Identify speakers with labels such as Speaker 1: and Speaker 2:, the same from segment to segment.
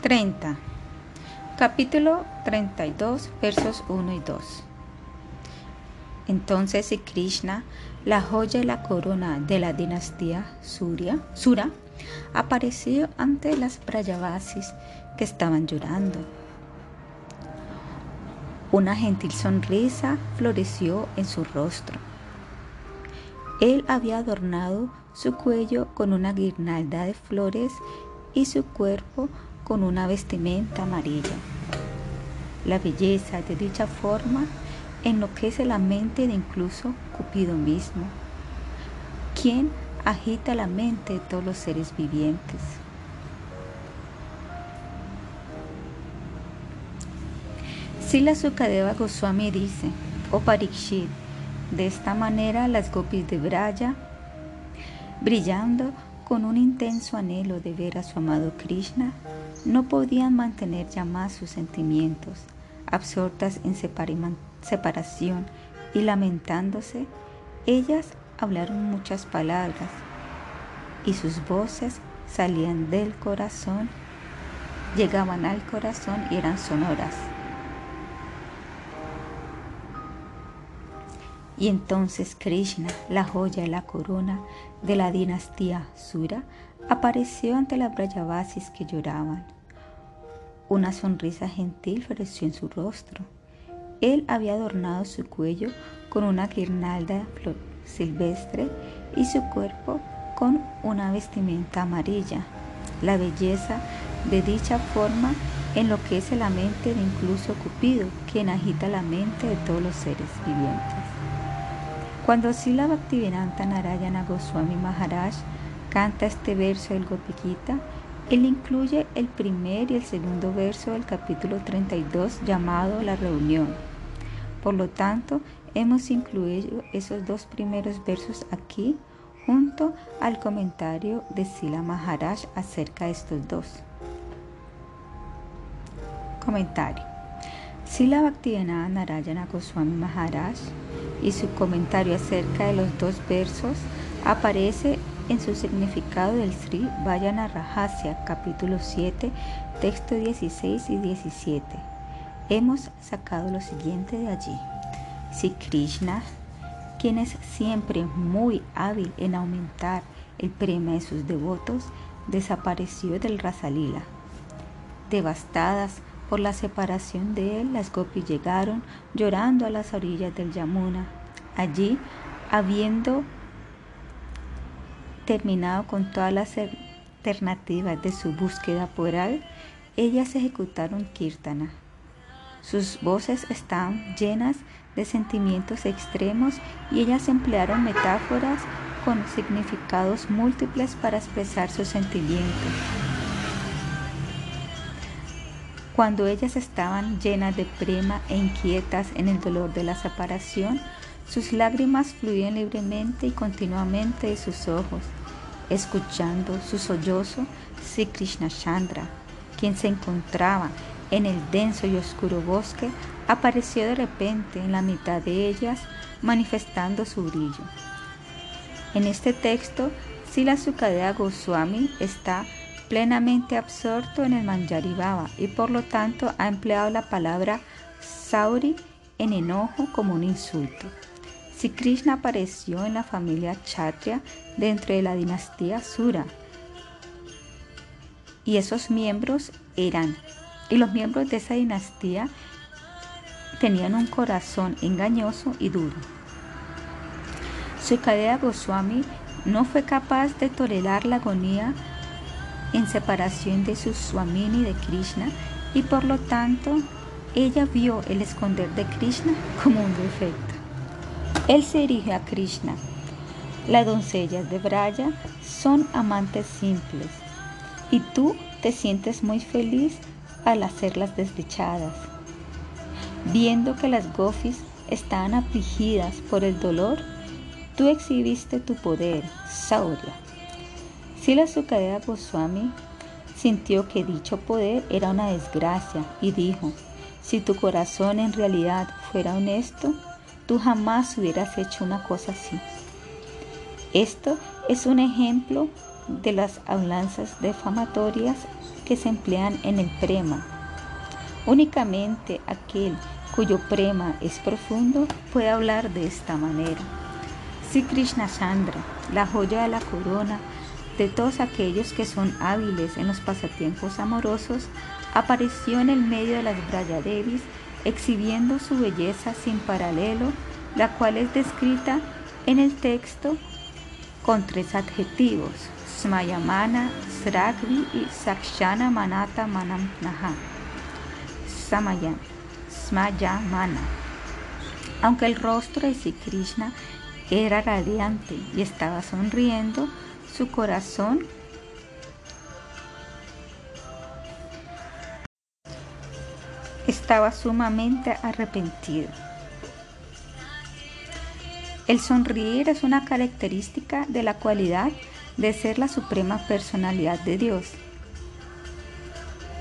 Speaker 1: 30. Capítulo 32, versos 1 y 2. Entonces si Krishna, la joya y la corona de la dinastía Surya, Sura, apareció ante las Brayavasis que estaban llorando. Una gentil sonrisa floreció en su rostro. Él había adornado su cuello con una guirnalda de flores y su cuerpo con una vestimenta amarilla. La belleza de dicha forma enloquece la mente de incluso Cupido mismo, quien agita la mente de todos los seres vivientes. Sila Sukadeva Goswami dice, oh Parikshit, de esta manera las gopis de Braya, brillando con un intenso anhelo de ver a su amado Krishna, no podían mantener ya más sus sentimientos, absortas en separación y lamentándose, ellas hablaron muchas palabras y sus voces salían del corazón, llegaban al corazón y eran sonoras. Y entonces Krishna, la joya y la corona de la dinastía Sura, apareció ante las Brayavasis que lloraban. Una sonrisa gentil floreció en su rostro. Él había adornado su cuello con una guirnalda flor silvestre y su cuerpo con una vestimenta amarilla. La belleza de dicha forma enloquece la mente de incluso Cupido, quien agita la mente de todos los seres vivientes. Cuando Sila Bhaktivedanta Narayana Goswami Maharaj canta este verso del Gopikita, él incluye el primer y el segundo verso del capítulo 32 llamado La Reunión. Por lo tanto, hemos incluido esos dos primeros versos aquí junto al comentario de Sila Maharaj acerca de estos dos. Comentario. Sila Bhaktivedanta Narayana Goswami Maharaj y su comentario acerca de los dos versos aparece en su significado del Sri Vayana Rahasya, capítulo 7, texto 16 y 17. Hemos sacado lo siguiente de allí. Si Krishna, quien es siempre muy hábil en aumentar el premio de sus devotos, desapareció del Rasalila. Devastadas por la separación de él, las gopis llegaron llorando a las orillas del Yamuna. Allí, habiendo terminado con todas las alternativas de su búsqueda por él, ellas ejecutaron kirtana. Sus voces estaban llenas de sentimientos extremos y ellas emplearon metáforas con significados múltiples para expresar sus sentimientos. Cuando ellas estaban llenas de prema e inquietas en el dolor de la separación, sus lágrimas fluían libremente y continuamente de sus ojos, escuchando su sollozo Sri Krishna Chandra, quien se encontraba en el denso y oscuro bosque, apareció de repente en la mitad de ellas, manifestando su brillo. En este texto, Sila Sukadeva Goswami está plenamente absorto en el Manjari Baba y por lo tanto ha empleado la palabra Sauri en enojo como un insulto. Si Krishna apareció en la familia Kshatriya dentro de la dinastía Sura y esos miembros eran, y los miembros de esa dinastía tenían un corazón engañoso y duro. Sukadeva Goswami no fue capaz de tolerar la agonía en separación de su Swamini de Krishna y por lo tanto ella vio el esconder de Krishna como un defecto. Él se dirige a Krishna. Las doncellas de Braya son amantes simples y tú te sientes muy feliz al hacerlas desdichadas. Viendo que las gofis estaban afligidas por el dolor, tú exhibiste tu poder, Saurya Sila Sukadeva Goswami sintió que dicho poder era una desgracia y dijo, si tu corazón en realidad fuera honesto, tú jamás hubieras hecho una cosa así. Esto es un ejemplo de las hablanzas defamatorias que se emplean en el prema. Únicamente aquel cuyo prema es profundo puede hablar de esta manera. Si Krishna Chandra, la joya de la corona de todos aquellos que son hábiles en los pasatiempos amorosos, apareció en el medio de las Brayadevis exhibiendo su belleza sin paralelo, la cual es descrita en el texto con tres adjetivos, Smayamana, Sragvi y Sakshana Manata Manamnaha. Samayan, Smayamana. Aunque el rostro de Sri Krishna era radiante y estaba sonriendo, su corazón estaba sumamente arrepentido. El sonreír es una característica de la cualidad de ser la suprema personalidad de Dios.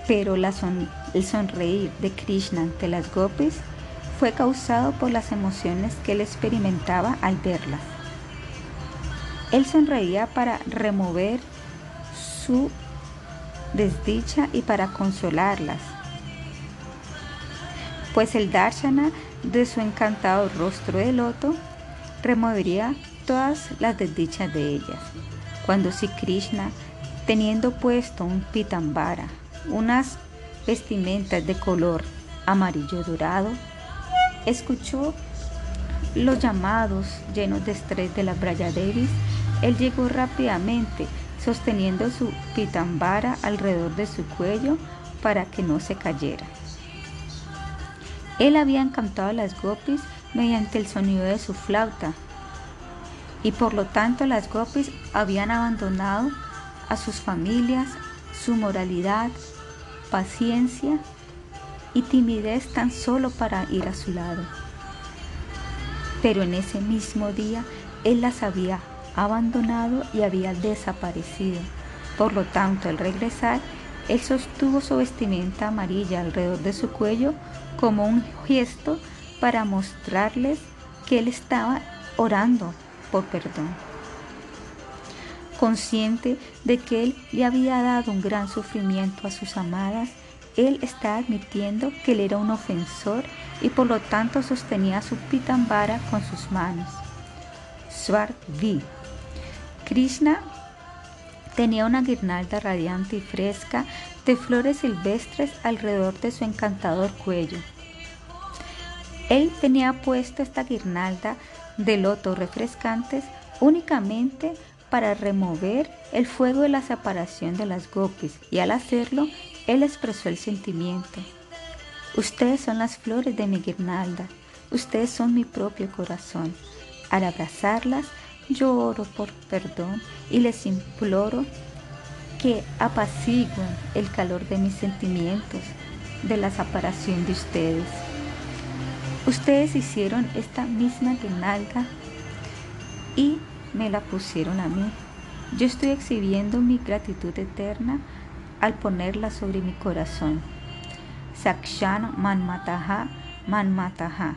Speaker 1: Pero el sonreír de Krishna ante las gopis fue causado por las emociones que él experimentaba al verlas. Él sonreía para remover su desdicha y para consolarlas, pues el darshana de su encantado rostro de loto removería todas las desdichas de ellas. Cuando si Krishna, teniendo puesto un pitambara, unas vestimentas de color amarillo dorado, escuchó los llamados llenos de estrés de la Braya él llegó rápidamente, sosteniendo su pitambara alrededor de su cuello para que no se cayera. Él había encantado a las gopis mediante el sonido de su flauta. Y por lo tanto las gopis habían abandonado a sus familias, su moralidad, paciencia y timidez tan solo para ir a su lado. Pero en ese mismo día él las había abandonado y había desaparecido. Por lo tanto, al regresar, él sostuvo su vestimenta amarilla alrededor de su cuello como un gesto para mostrarles que él estaba orando por perdón. Consciente de que él le había dado un gran sufrimiento a sus amadas, él está admitiendo que él era un ofensor y por lo tanto sostenía su pitambara con sus manos. Vi. Krishna tenía una guirnalda radiante y fresca de flores silvestres alrededor de su encantador cuello. Él tenía puesto esta guirnalda de lotos refrescantes únicamente para remover el fuego de la separación de las gopis y al hacerlo él expresó el sentimiento. Ustedes son las flores de mi guirnalda, ustedes son mi propio corazón. Al abrazarlas, yo oro por perdón y les imploro que apaciguen el calor de mis sentimientos, de la separación de ustedes. Ustedes hicieron esta misma guirnalda y me la pusieron a mí. Yo estoy exhibiendo mi gratitud eterna al ponerla sobre mi corazón. Sakshan Manmataha Manmataha.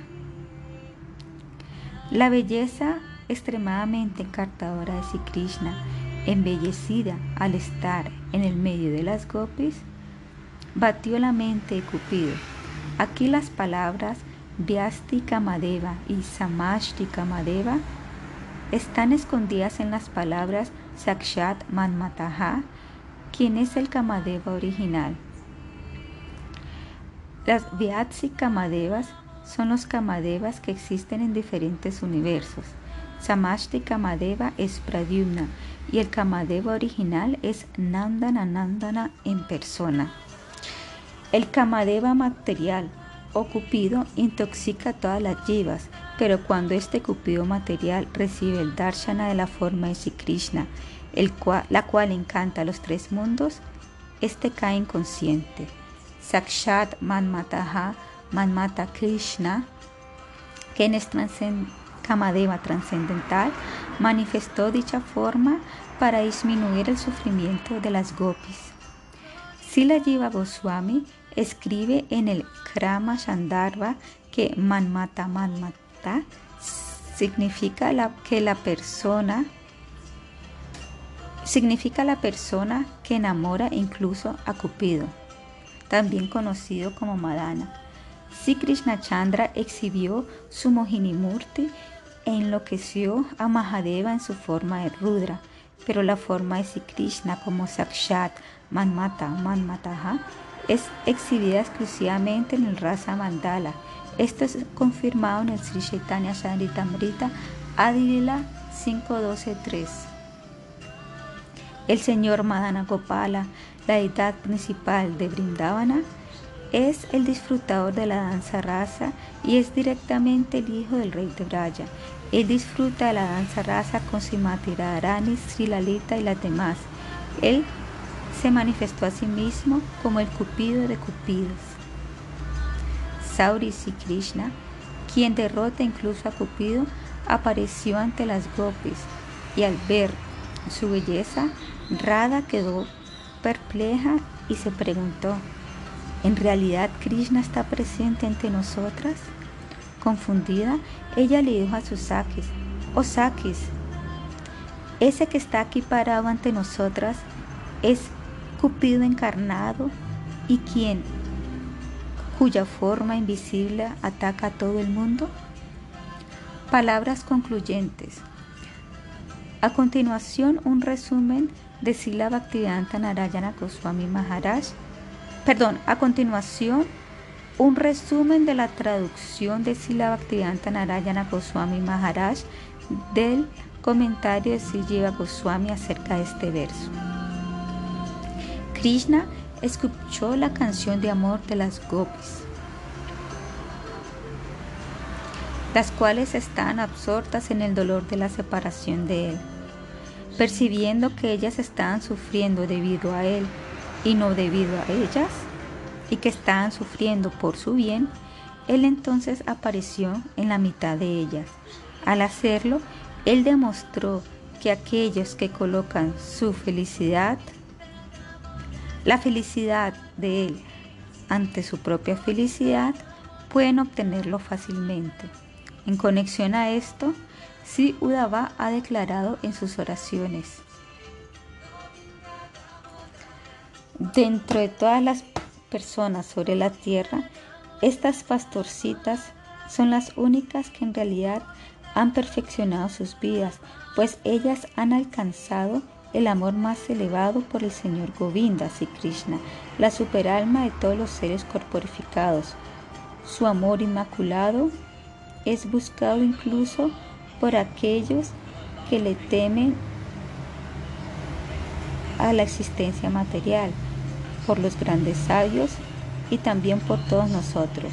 Speaker 1: La belleza extremadamente encantadora de Sri Krishna, embellecida al estar en el medio de las gopis, batió la mente de Cupido. Aquí las palabras Vyasti Kamadeva y Samashti Kamadeva están escondidas en las palabras Sakshat Manmataha, quien es el Kamadeva original. Las Vyatsi Kamadevas son los Kamadevas que existen en diferentes universos. Samashti Kamadeva es Pradyumna y el Kamadeva original es Nandana Nandana en persona. El Kamadeva material o Cupido intoxica todas las jivas, pero cuando este Cupido material recibe el darshana de la forma de Sri Krishna, el la cual encanta a los tres mundos, este cae inconsciente. Sakshat Manmataha Manmata Krishna, quien es Kamadeva trascendental, manifestó dicha forma para disminuir el sufrimiento de las gopis. Sila Jiva Goswami escribe en el Krama Shandarva que Manmata Manmata significa que la persona Significa la persona que enamora incluso a Cupido, también conocido como Madana. Si Krishna Chandra exhibió su Mohinimurti e enloqueció a Mahadeva en su forma de Rudra, pero la forma de Sri Krishna como Sakshat Manmata Manmataha es exhibida exclusivamente en el Rasa Mandala. Esto es confirmado en el Sri Chaitanya Charitamrita Adilila 5.12.3. El señor Madana Gopala, la deidad principal de Brindavana, es el disfrutador de la danza rasa y es directamente el hijo del rey de Braya. Él disfruta de la danza rasa con Simati Radharani, Sri Lalita y las demás. Él se manifestó a sí mismo como el Cupido de Cupidos. Sauri y Krishna, quien derrota incluso a Cupido, apareció ante las gopis y al ver su belleza, Radha quedó perpleja y se preguntó, ¿en realidad Krishna está presente entre nosotras? Confundida, ella le dijo a sus Sakis, oh Sakis, ese que está aquí parado ante nosotras es Cupido encarnado y quien, cuya forma invisible ataca a todo el mundo. Palabras concluyentes. A continuación, un resumen de Sila Bhaktivedanta Narayana Goswami Maharaj. Perdón, a continuación, un resumen de la traducción de Sila Bhaktivedanta Narayana Goswami Maharaj del comentario de Sri Goswami acerca de este verso. Krishna escuchó la canción de amor de las gopis, las cuales están absortas en el dolor de la separación de él. Percibiendo que ellas estaban sufriendo debido a él y no debido a ellas, y que estaban sufriendo por su bien, él entonces apareció en la mitad de ellas. Al hacerlo, él demostró que aquellos que colocan su felicidad la felicidad de él ante su propia felicidad pueden obtenerlo fácilmente. En conexión a esto, Si Udava ha declarado en sus oraciones. Dentro de todas las personas sobre la tierra, estas pastorcitas son las únicas que en realidad han perfeccionado sus vidas, pues ellas han alcanzado el amor más elevado por el Señor Govinda, Sri Krishna, la superalma de todos los seres corporificados. Su amor inmaculado es buscado incluso por aquellos que le temen a la existencia material, por los grandes sabios y también por todos nosotros.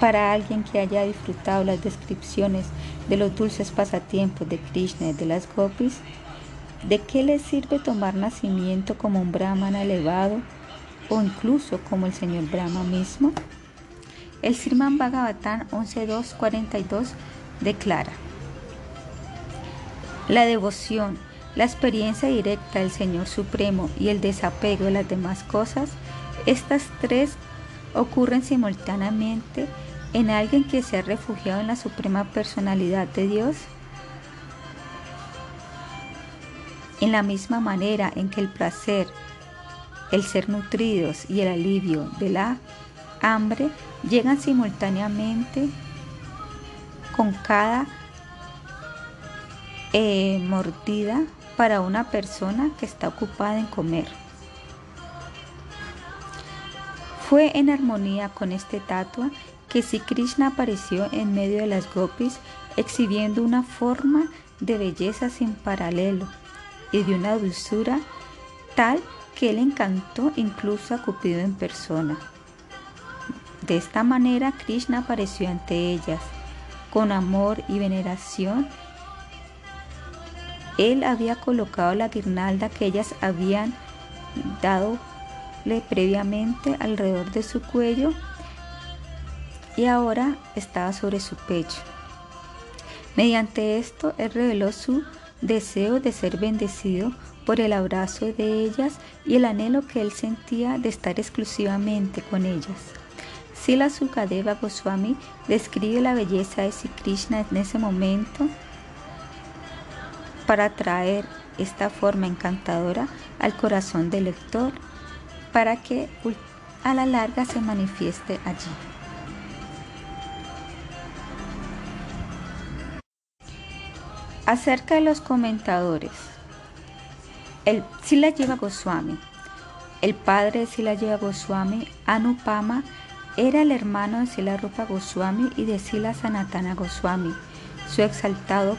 Speaker 1: Para alguien que haya disfrutado las descripciones de los dulces pasatiempos de Krishna y de las gopis, ¿de qué le sirve tomar nacimiento como un brahmana elevado o incluso como el señor Brahma mismo? El Sriman Bhagavatam 11.2.42 declara, la devoción, la experiencia directa del Señor Supremo y el desapego de las demás cosas, estas tres ocurren simultáneamente en alguien que se ha refugiado en la suprema personalidad de Dios? En la misma manera en que el placer, el ser nutridos y el alivio de la hambre llegan simultáneamente con cada eh, mordida para una persona que está ocupada en comer. Fue en armonía con este tatua que si Krishna apareció en medio de las gopis exhibiendo una forma de belleza sin paralelo y de una dulzura tal que él encantó incluso a Cupido en persona. De esta manera Krishna apareció ante ellas con amor y veneración. Él había colocado la guirnalda que ellas habían dado previamente alrededor de su cuello y ahora estaba sobre su pecho. Mediante esto, él reveló su deseo de ser bendecido por el abrazo de ellas y el anhelo que él sentía de estar exclusivamente con ellas. Sila Sukadeva Goswami describe la belleza de Sri Krishna en ese momento para traer esta forma encantadora al corazón del lector para que a la larga se manifieste allí. Acerca de los comentadores, el Sila Goswami, el padre de Sila Goswami, Anupama, era el hermano de Sila Rupa Goswami y de Sila Sanatana Goswami. Su exaltado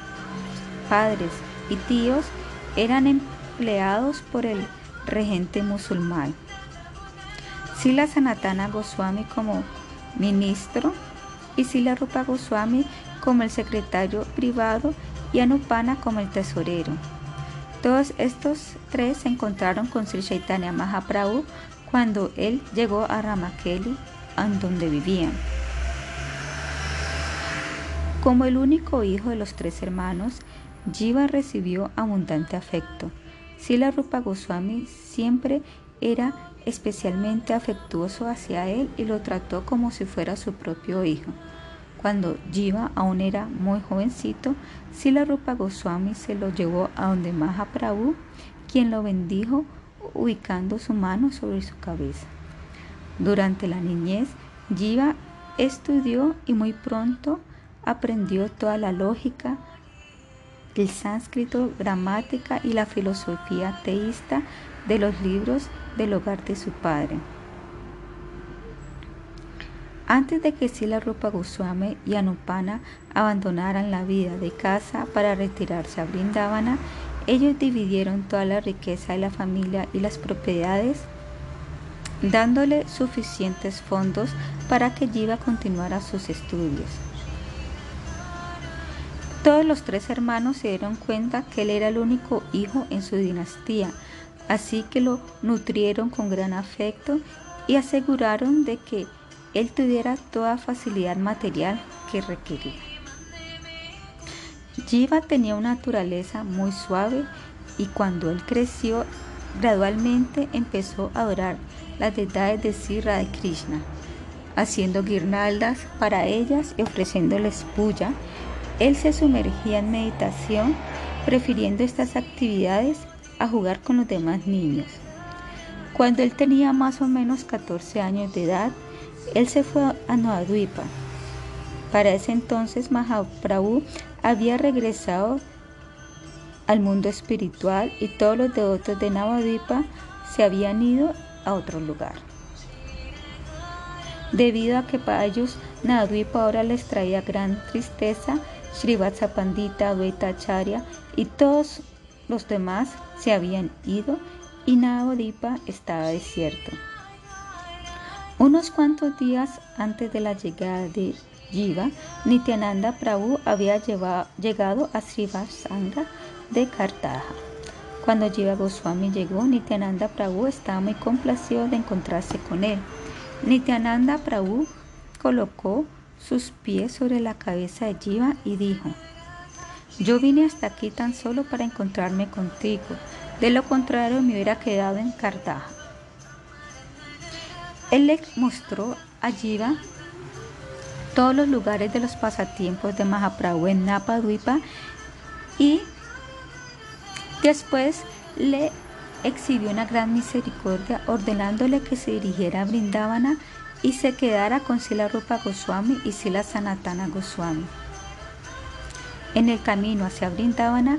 Speaker 1: padres y tíos eran empleados por el regente musulmán. Sila Sanatana Goswami como ministro y Sila Rupa Goswami como el secretario privado y Anupana como el tesorero. Todos estos tres se encontraron con Sri Chaitanya Mahaprabhu cuando él llegó a Ramakeli, en donde vivían. Como el único hijo de los tres hermanos, Jiva recibió abundante afecto. Sila Rupa Goswami siempre era especialmente afectuoso hacia él y lo trató como si fuera su propio hijo. Cuando Jiva aún era muy jovencito, Sila Rupa Goswami se lo llevó a donde Mahaprabhu, quien lo bendijo ubicando su mano sobre su cabeza. Durante la niñez, Jiva estudió y muy pronto aprendió toda la lógica, el sánscrito, gramática y la filosofía teísta de los libros del hogar de su padre. Antes de que Sila Rupa Goswami y Anupana abandonaran la vida de casa para retirarse a Brindavana, ellos dividieron toda la riqueza de la familia y las propiedades, dándole suficientes fondos para que Jiva continuara sus estudios. Todos los tres hermanos se dieron cuenta que él era el único hijo en su dinastía, así que lo nutrieron con gran afecto y aseguraron de que él tuviera toda facilidad material que requería. Jiva tenía una naturaleza muy suave y cuando él creció, gradualmente empezó a adorar las deidades de Sirra de Krishna, haciendo guirnaldas para ellas y ofreciéndoles puya. Él se sumergía en meditación, prefiriendo estas actividades a jugar con los demás niños. Cuando él tenía más o menos 14 años de edad, él se fue a Noadwipa. Para ese entonces Mahaprabhu había regresado al mundo espiritual y todos los devotos de Navadvipa se habían ido a otro lugar. Debido a que para ellos Navadvipa ahora les traía gran tristeza, Srivatsa Pandita, Acharya y todos los demás se habían ido y Navadvipa estaba desierto. Unos cuantos días antes de la llegada de Jiva, Nityananda Prabhu había llegado a Srivasanga de Kartaja. Cuando Jiva Goswami llegó, Nityananda Prabhu estaba muy complacido de encontrarse con él. Nityananda Prabhu colocó sus pies sobre la cabeza de Jiva y dijo, yo vine hasta aquí tan solo para encontrarme contigo, de lo contrario me hubiera quedado en Kartaja. Él le mostró a Jiva todos los lugares de los pasatiempos de Mahaprabhu en Napadwipa y después le exhibió una gran misericordia ordenándole que se dirigiera a Brindavana y se quedara con Sila Rupa Goswami y Sila Sanatana Goswami. En el camino hacia Brindavana,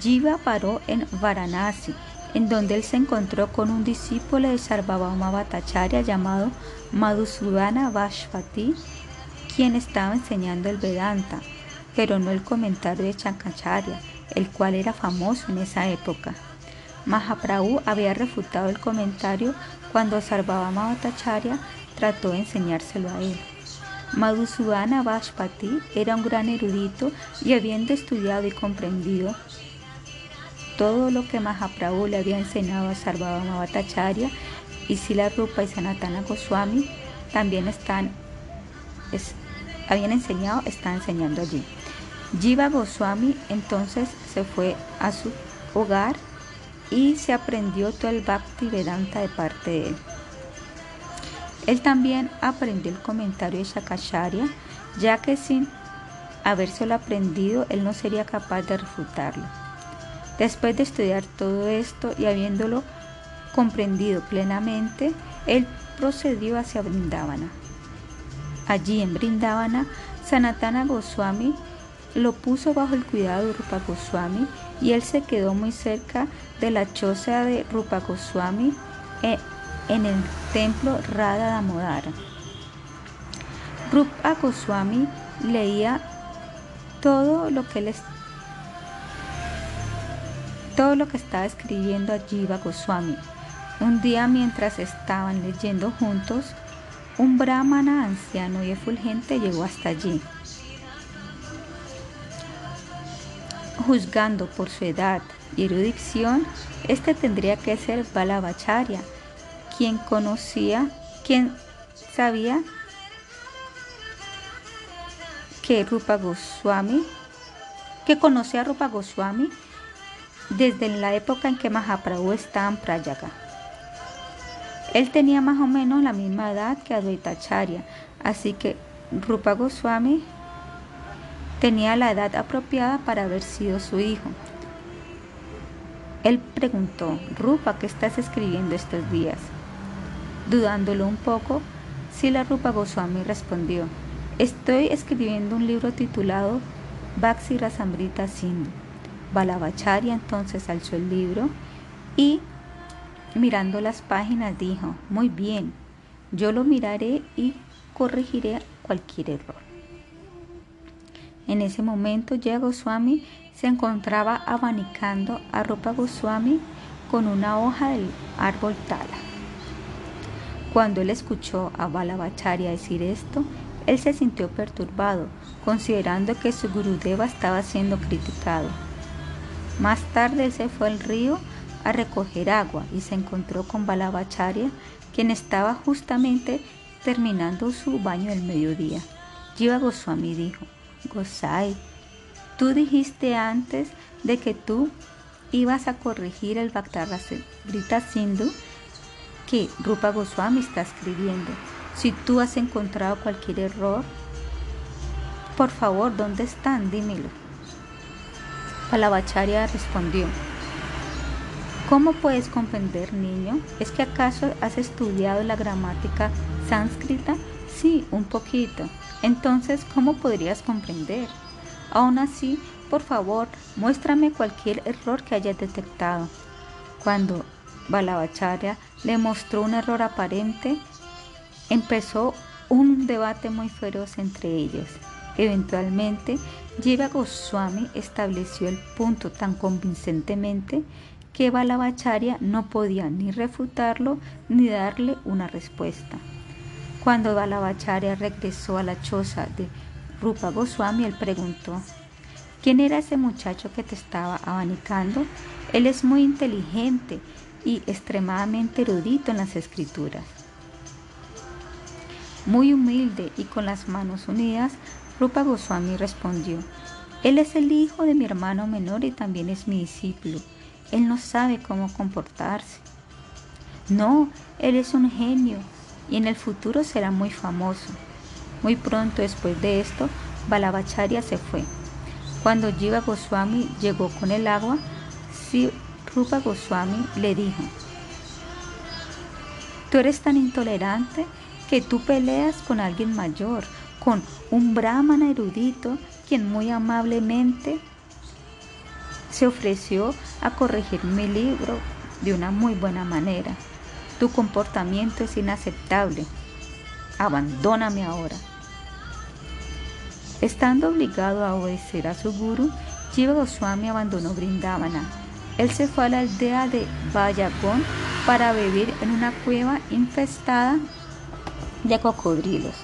Speaker 1: Jiva paró en Varanasi en donde él se encontró con un discípulo de Sarvabhauma Bhattacharya llamado Madhusudana Vashpati, quien estaba enseñando el Vedanta, pero no el comentario de Chankacharya, el cual era famoso en esa época. Mahaprabhu había refutado el comentario cuando Sarvabhauma Bhattacharya trató de enseñárselo a él. Madhusudana Vashpati era un gran erudito y habiendo estudiado y comprendido todo lo que Mahaprabhu le había enseñado a Sarvabhauma Bhattacharya y Sila Rupa y Sanatana Goswami también están, habían enseñado, están enseñando allí. Jiva Goswami entonces se fue a su hogar y se aprendió todo el Bhakti Vedanta de parte de él. Él también aprendió el comentario de Shakacharya, ya que sin habérselo aprendido él no sería capaz de refutarlo. Después de estudiar todo esto y habiéndolo comprendido plenamente, él procedió hacia Brindavana. Allí en Brindavana, Sanatana Goswami lo puso bajo el cuidado de Rupa Goswami y él se quedó muy cerca de la choza de Rupa Goswami eh, en el templo Radha Damodara. Rupa Goswami leía todo lo que todo lo que estaba escribiendo a Jiva Goswami. Un día mientras estaban leyendo juntos, un brahmana anciano y efulgente llegó hasta allí. Juzgando por su edad y erudición, este tendría que ser Balabacharya, quien conocía, quien sabía que Rupa Goswami, que conocía a Rupa Goswami desde la época en que Mahaprabhu estaba en Prayaga. Él tenía más o menos la misma edad que Advaita Acharya, así que Rupa Goswami tenía la edad apropiada para haber sido su hijo. Él preguntó, Rupa, ¿qué estás escribiendo estos días? Dudándolo un poco, Sila Rupa Goswami respondió, estoy escribiendo un libro titulado Bhaksi Rasamrita Sindhu. Balabacharya entonces alzó el libro y mirando las páginas dijo, muy bien, yo lo miraré y corregiré cualquier error. En ese momento ya Goswami se encontraba abanicando a Rupa Goswami con una hoja del árbol tala. Cuando él escuchó a Balabacharya decir esto, él se sintió perturbado, considerando que su Gurudeva estaba siendo criticado. Más tarde él se fue al río a recoger agua y se encontró con Balabacharya, quien estaba justamente terminando su baño del mediodía. Jiva Goswami dijo, Gosai, tú dijiste antes de que tú ibas a corregir el Bhaktarasrita Sindhu que Rupa Goswami está escribiendo. Si tú has encontrado cualquier error, por favor, ¿dónde están? Dímelo. Balabacharya respondió, ¿Cómo puedes comprender, niño? ¿Es que acaso has estudiado la gramática sánscrita? Sí, un poquito. Entonces, ¿cómo podrías comprender? Aún así, por favor, muéstrame cualquier error que hayas detectado. Cuando Balabacharya le mostró un error aparente, empezó un debate muy feroz entre ellos. Eventualmente, Jiva Goswami estableció el punto tan convincentemente que Balabacharya no podía ni refutarlo ni darle una respuesta. Cuando Balabacharya regresó a la choza de Rupa Goswami, él preguntó, ¿quién era ese muchacho que te estaba abanicando? Él es muy inteligente y extremadamente erudito en las escrituras. Muy humilde y con las manos unidas, Rupa Goswami respondió, Él es el hijo de mi hermano menor y también es mi discípulo. Él no sabe cómo comportarse. No, Él es un genio y en el futuro será muy famoso. Muy pronto después de esto, Balabacharya se fue. Cuando Jiva Goswami llegó con el agua, Rupa Goswami le dijo, Tú eres tan intolerante que tú peleas con alguien mayor con un brahmana erudito quien muy amablemente se ofreció a corregir mi libro de una muy buena manera. Tu comportamiento es inaceptable. Abandóname ahora. Estando obligado a obedecer a su guru, Jiva Goswami abandonó Brindavana. Él se fue a la aldea de Vayagón para vivir en una cueva infestada de cocodrilos.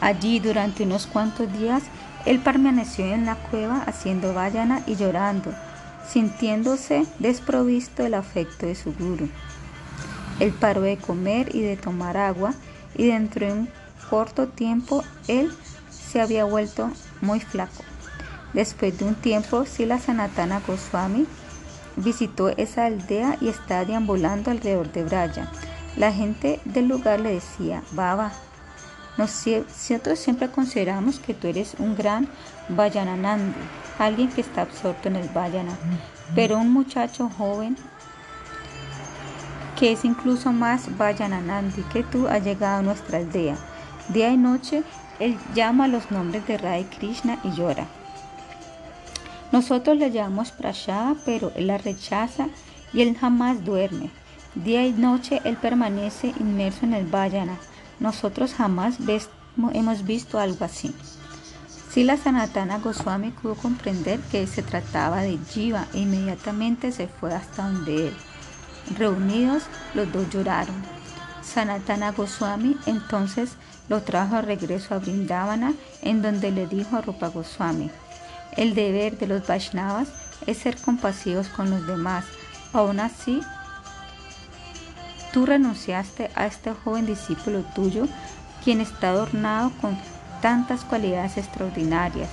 Speaker 1: Allí durante unos cuantos días él permaneció en la cueva haciendo vayana y llorando, sintiéndose desprovisto del afecto de su guru. Él paró de comer y de tomar agua y dentro de un corto tiempo él se había vuelto muy flaco. Después de un tiempo, Sila Sanatana Goswami visitó esa aldea y estaba deambulando alrededor de Braya. La gente del lugar le decía, Baba, Nosotros siempre consideramos que tú eres un gran Vayananandi, alguien que está absorto en el Vayana, pero un muchacho joven que es incluso más Vayananandi que tú ha llegado a nuestra aldea. Día y noche él llama los nombres de Rai Krishna y llora. Nosotros le llamamos Prashada, pero él la rechaza y él jamás duerme. Día y noche él permanece inmerso en el Vayana. Nosotros jamás hemos visto algo así. Si la Sanatana Goswami pudo comprender que se trataba de Jiva e inmediatamente se fue hasta donde él. Reunidos, los dos lloraron. Sanatana Goswami entonces lo trajo a regreso a Brindavana, en donde le dijo a Rupa Goswami, el deber de los Vaishnavas es ser compasivos con los demás. Aún así, tú renunciaste a este joven discípulo tuyo, quien está adornado con tantas cualidades extraordinarias.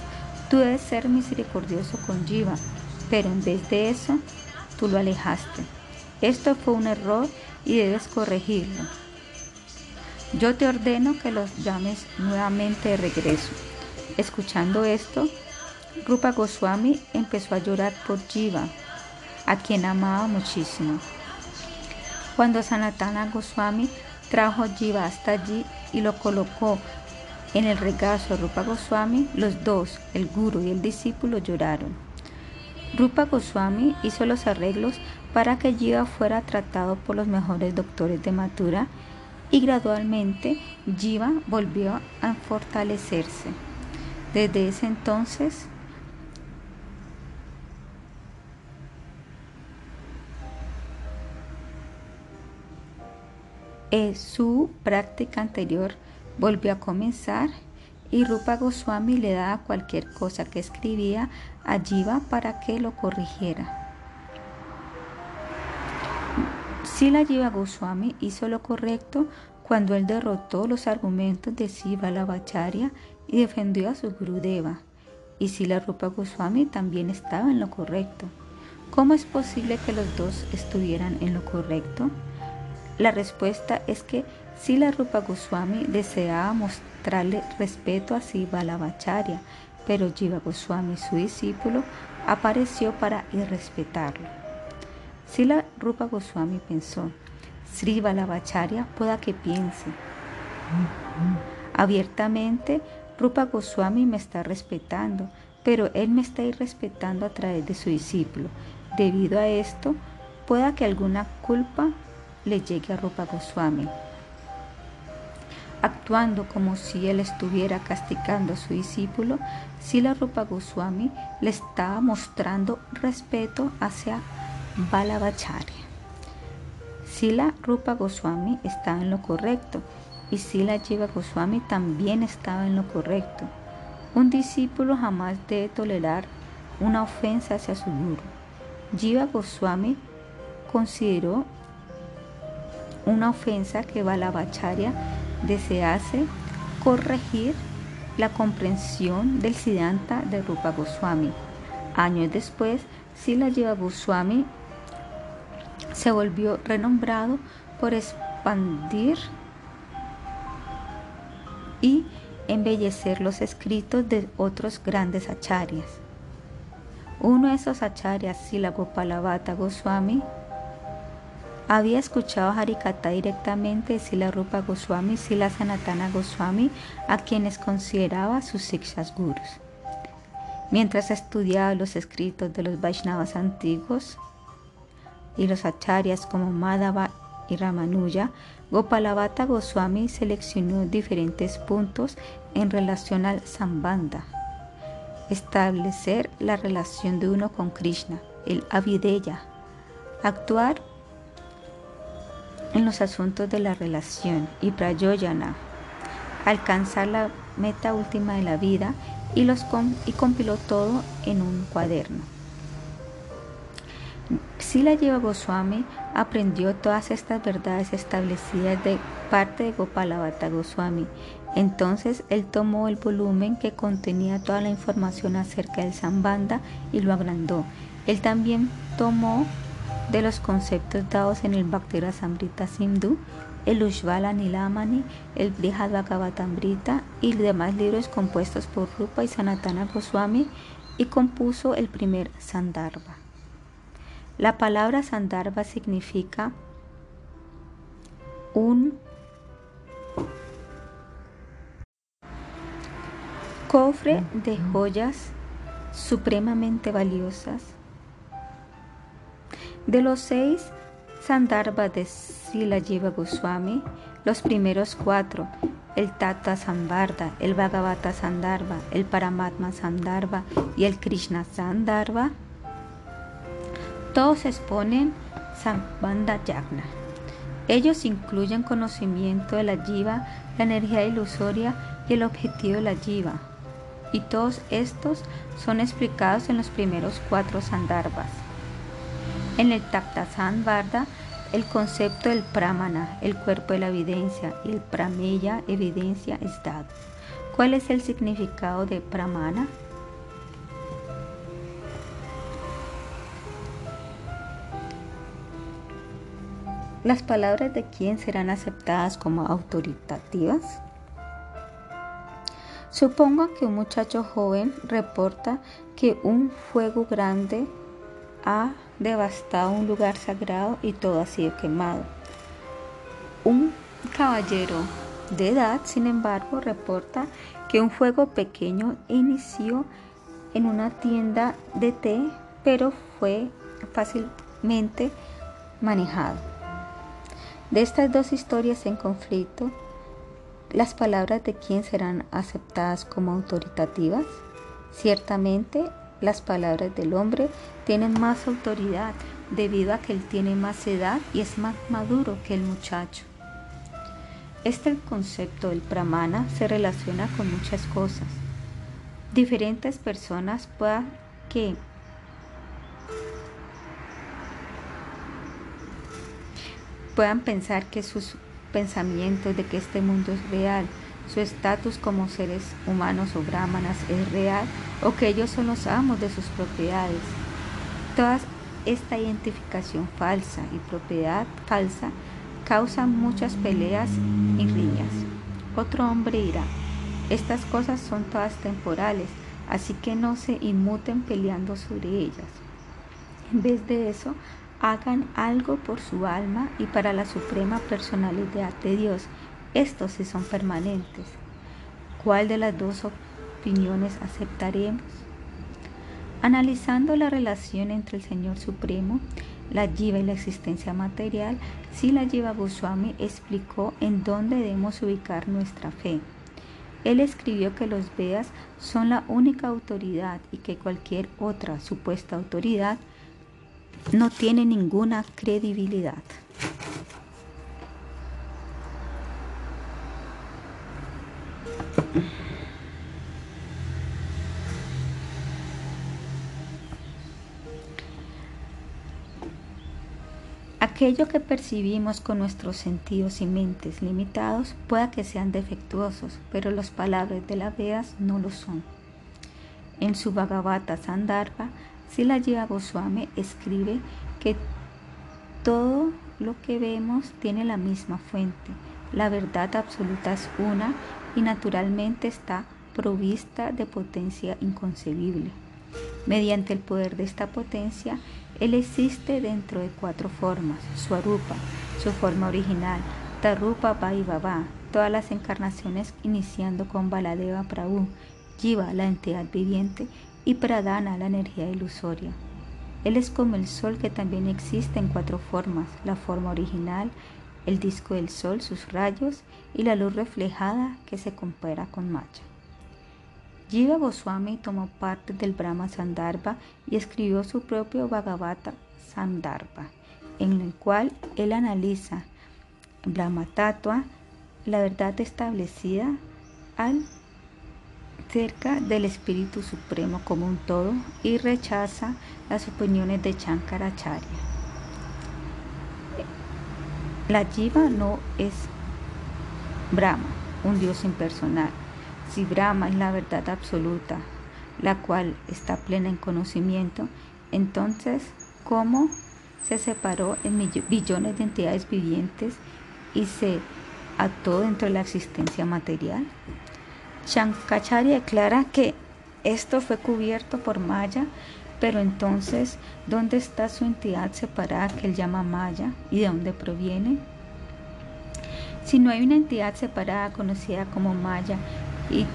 Speaker 1: Tú debes ser misericordioso con Jiva, pero en vez de eso, tú lo alejaste. Esto fue un error y debes corregirlo. Yo te ordeno que los llames nuevamente de regreso. Escuchando esto, Rupa Goswami empezó a llorar por Jiva, a quien amaba muchísimo. Cuando Sanatana Goswami trajo Jiva hasta allí y lo colocó en el regazo de Rupa Goswami, los dos, el guru y el discípulo, lloraron. Rupa Goswami hizo los arreglos para que Jiva fuera tratado por los mejores doctores de Mathura y gradualmente Jiva volvió a fortalecerse. Desde ese entonces, eh, su práctica anterior volvió a comenzar y Rupa Goswami le daba cualquier cosa que escribía a Jiva para que lo corrigiera. Sila Jiva Goswami hizo lo correcto cuando él derrotó los argumentos de Siva Lavacharya y defendió a su Gurudeva. Y Sila Rupa Goswami también estaba en lo correcto. ¿Cómo es posible que los dos estuvieran en lo correcto? La respuesta es que Sila Rupa Goswami deseaba mostrarle respeto a Siva Lavacharya, pero Jiva Goswami, su discípulo, apareció para irrespetarlo. Sila Rupa Goswami pensó, Sri Balabacharya pueda que piense. Abiertamente, Rupa Goswami me está respetando, pero él me está irrespetando a través de su discípulo. Debido a esto, pueda que alguna culpa le llegue a Rupa Goswami. Actuando como si él estuviera castigando a su discípulo, Sila Rupa Goswami le estaba mostrando respeto hacia Balabacharya. Sila Rupa Goswami estaba en lo correcto y Sila Jiva Goswami también estaba en lo correcto. Un discípulo jamás debe tolerar una ofensa hacia su guru. Jiva Goswami consideró una ofensa que Balabacharya desease corregir la comprensión del Siddhanta de Rupa Goswami. Años después, Sila Jiva Goswami se volvió renombrado por expandir y embellecer los escritos de otros grandes acharyas. Uno de esos acharyas, Sila Gopalavata Goswami, había escuchado a Harikata directamente de Sila Rupa Goswami y Sila Sanatana Goswami, a quienes consideraba sus Sikshas Gurus. Mientras estudiaba los escritos de los Vaishnavas antiguos, y los acharyas como Madhava y Ramanuja, Gopalavata Goswami seleccionó diferentes puntos en relación al Sambandha. Establecer la relación de uno con Krishna, el Avideya. Actuar en los asuntos de la relación y Prayoyana. Alcanzar la meta última de la vida y, los y compiló todo en un cuaderno. Sila Jiva Goswami aprendió todas estas verdades establecidas de parte de Gopalabhata Goswami. Entonces él tomó el volumen que contenía toda la información acerca del Sambanda y lo agrandó. Él también tomó de los conceptos dados en el Bhaktira Samrita Sindhu, el Ushvala Nilamani, el Brihad Bhagavatamrita y demás libros compuestos por Rupa y Sanatana Goswami y compuso el primer Sandarbha. La palabra Sandarbha significa un cofre de joyas supremamente valiosas. De los seis Sandarbha de Sila Jiva Goswami, los primeros cuatro, el Tata Sambardha, el Bhagavata Sandarbha, el Paramatma Sandarbha y el Krishna Sandarbha, todos exponen Sambandha Yagna. Ellos incluyen conocimiento de la jiva, la energía ilusoria y el objetivo de la jiva. Y todos estos son explicados en los primeros cuatro sandarbhas. En el Takta Sandarbha, el concepto del pramana, el cuerpo de la evidencia, y el prameya, evidencia, es dado. ¿Cuál es el significado de pramana? ¿Las palabras de quién serán aceptadas como autoritativas? Supongo que un muchacho joven reporta que un fuego grande ha devastado un lugar sagrado y todo ha sido quemado. Un caballero de edad, sin embargo, reporta que un fuego pequeño inició en una tienda de té, pero fue fácilmente manejado. De estas dos historias en conflicto, ¿las palabras de quién serán aceptadas como autoritativas? Ciertamente, las palabras del hombre tienen más autoridad debido a que él tiene más edad y es más maduro que el muchacho. Este concepto del pramana se relaciona con muchas cosas. Diferentes personas puedan que puedan pensar que sus pensamientos de que este mundo es real, su estatus como seres humanos o brahmanas es real o que ellos son los amos de sus propiedades. Toda esta identificación falsa y propiedad falsa causan muchas peleas y riñas. Otro hombre dirá, estas cosas son todas temporales, así que no se inmuten peleando sobre ellas. En vez de eso, hagan algo por su alma y para la suprema personalidad de Dios. Estos sí son permanentes. ¿Cuál de las dos opiniones aceptaremos? Analizando la relación entre el Señor Supremo, la Jiva y la existencia material, si la Jiva Goswami explicó en dónde debemos ubicar nuestra fe. Él escribió que los Vedas son la única autoridad y que cualquier otra supuesta autoridad no tiene ninguna credibilidad. Aquello que percibimos con nuestros sentidos y mentes limitados pueda que sean defectuosos, pero las palabras de la Veas no lo son. En su Bhagavata Sandarbha, Sila Jiva Goswami escribe que todo lo que vemos tiene la misma fuente. La verdad absoluta es una y naturalmente está provista de potencia inconcebible. Mediante el poder de esta potencia, Él existe dentro de cuatro formas, Swarupa, su forma original, Tarupa Baba, todas las encarnaciones iniciando con Baladeva Prabhu, Jiva, la entidad viviente, y Pradana, la energía ilusoria. Él es como el sol que también existe en cuatro formas, la forma original, el disco del sol, sus rayos y la luz reflejada que se compara con Macha. Jiva Goswami tomó parte del Brahma Sandarbha y escribió su propio Bhagavata Sandarbha, en el cual él analiza Brahma Tattva, la verdad establecida al cerca del Espíritu Supremo como un todo y rechaza las opiniones de Shankaracharya. La Jiva no es Brahma, un Dios impersonal. Si Brahma es la verdad absoluta, la cual está plena en conocimiento, entonces, ¿cómo se separó en billones de entidades vivientes y se ató dentro de la existencia material. Shankacharya declara que esto fue cubierto por Maya, pero entonces, ¿dónde está su entidad separada que él llama Maya y de dónde proviene? Si no hay una entidad separada conocida como Maya y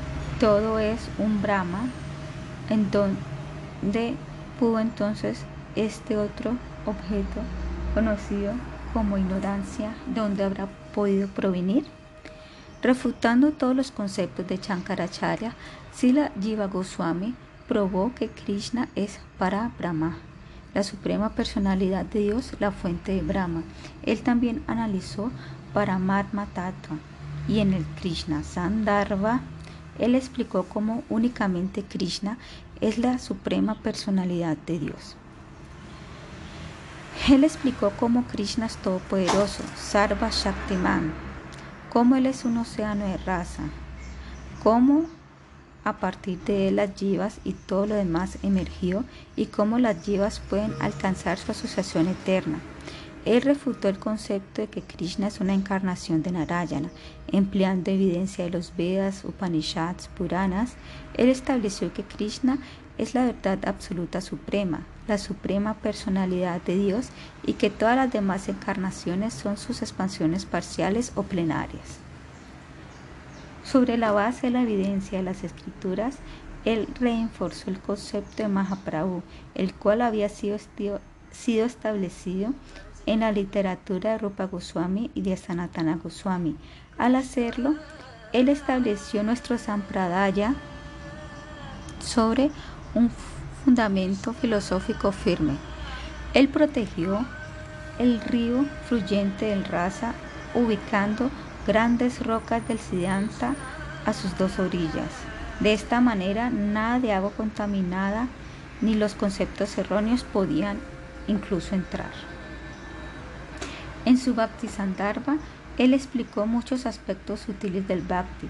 Speaker 1: todo es un Brahma, ¿en dónde pudo entonces este otro objeto conocido como ignorancia, de dónde habrá podido provenir? Refutando todos los conceptos de Chankaracharya, Sila Jiva Goswami probó que Krishna es para Brahma, la suprema personalidad de Dios, la fuente de Brahma. Él también analizó Paramatma Tattva y en el Krishna Sandarbha él explicó cómo únicamente Krishna es la suprema personalidad de Dios. Él explicó cómo Krishna es todopoderoso, Sarva Shaktiman, cómo Él es un océano de raza, cómo a partir de él las yivas y todo lo demás emergió y cómo las yivas pueden alcanzar su asociación eterna. Él refutó el concepto de que Krishna es una encarnación de Narayana, empleando evidencia de los Vedas, Upanishads, Puranas. Él estableció que Krishna es la verdad absoluta suprema, la suprema personalidad de Dios y que todas las demás encarnaciones son sus expansiones parciales o plenarias. Sobre la base de la evidencia de las escrituras, él reforzó el concepto de Mahaprabhu, el cual había sido, sido establecido en la literatura de Rupa Goswami y de Sanatana Goswami. Al hacerlo, él estableció nuestro Sampradaya sobre un fundamento filosófico firme. Él protegió el río fluyente del Rasa, ubicando grandes rocas del Siddhanta a sus dos orillas. De esta manera, nada de agua contaminada ni los conceptos erróneos podían incluso entrar. En su Bhakti Sandarbha, él explicó muchos aspectos sutiles del Bhakti.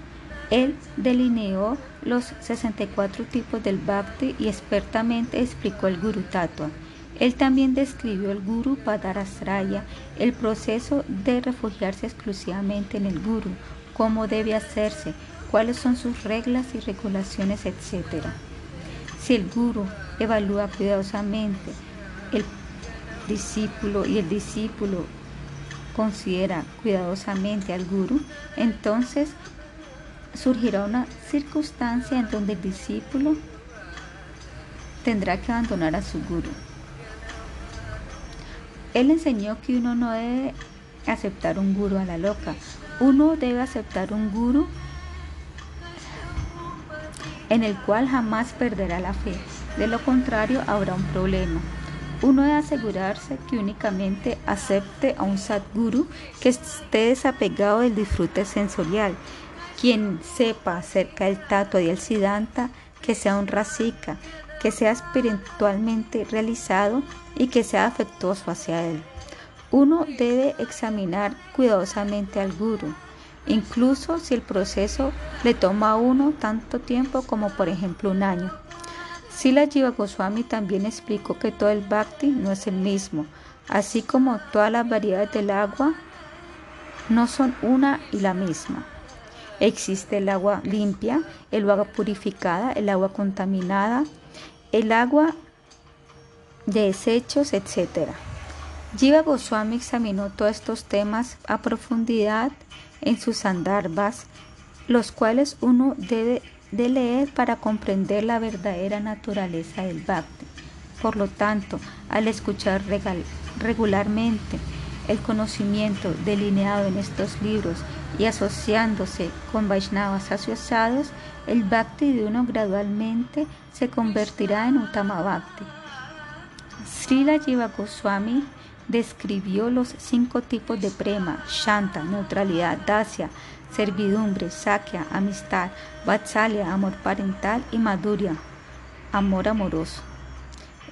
Speaker 1: Él delineó los 64 tipos del Bhakti y expertamente explicó el Guru Tattva. Él también describió el Guru Padarasraya, el proceso de refugiarse exclusivamente en el Guru, cómo debe hacerse, cuáles son sus reglas y regulaciones, etc. Si el Guru evalúa cuidadosamente el discípulo y el discípulo considera cuidadosamente al guru, entonces surgirá una circunstancia en donde el discípulo tendrá que abandonar a su guru. Él enseñó que uno no debe aceptar un guru a la loca, uno debe aceptar un guru en el cual jamás perderá la fe, de lo contrario habrá un problema. Uno debe asegurarse que únicamente acepte a un Sadguru que esté desapegado del disfrute sensorial, quien sepa acerca del tato y el siddhanta, que sea un rasika, que sea espiritualmente realizado y que sea afectuoso hacia él. Uno debe examinar cuidadosamente al guru, incluso si el proceso le toma a uno tanto tiempo como por ejemplo un año. Sila Jiva Goswami también explicó que todo el bhakti no es el mismo, así como todas las variedades del agua no son una y la misma. Existe el agua limpia, el agua purificada, el agua contaminada, el agua de desechos, etc. Jiva Goswami examinó todos estos temas a profundidad en sus andarbas, los cuales uno debe de leer para comprender la verdadera naturaleza del bhakti. Por lo tanto, al escuchar regularmente el conocimiento delineado en estos libros y asociándose con Vaishnavas asociados, el bhakti de uno gradualmente se convertirá en Uttama Bhakti. Srila Jiva Goswami describió los cinco tipos de prema, shanta, neutralidad, dasya, servidumbre, sakya, amistad, vatsalya, amor parental y maduria, amor amoroso.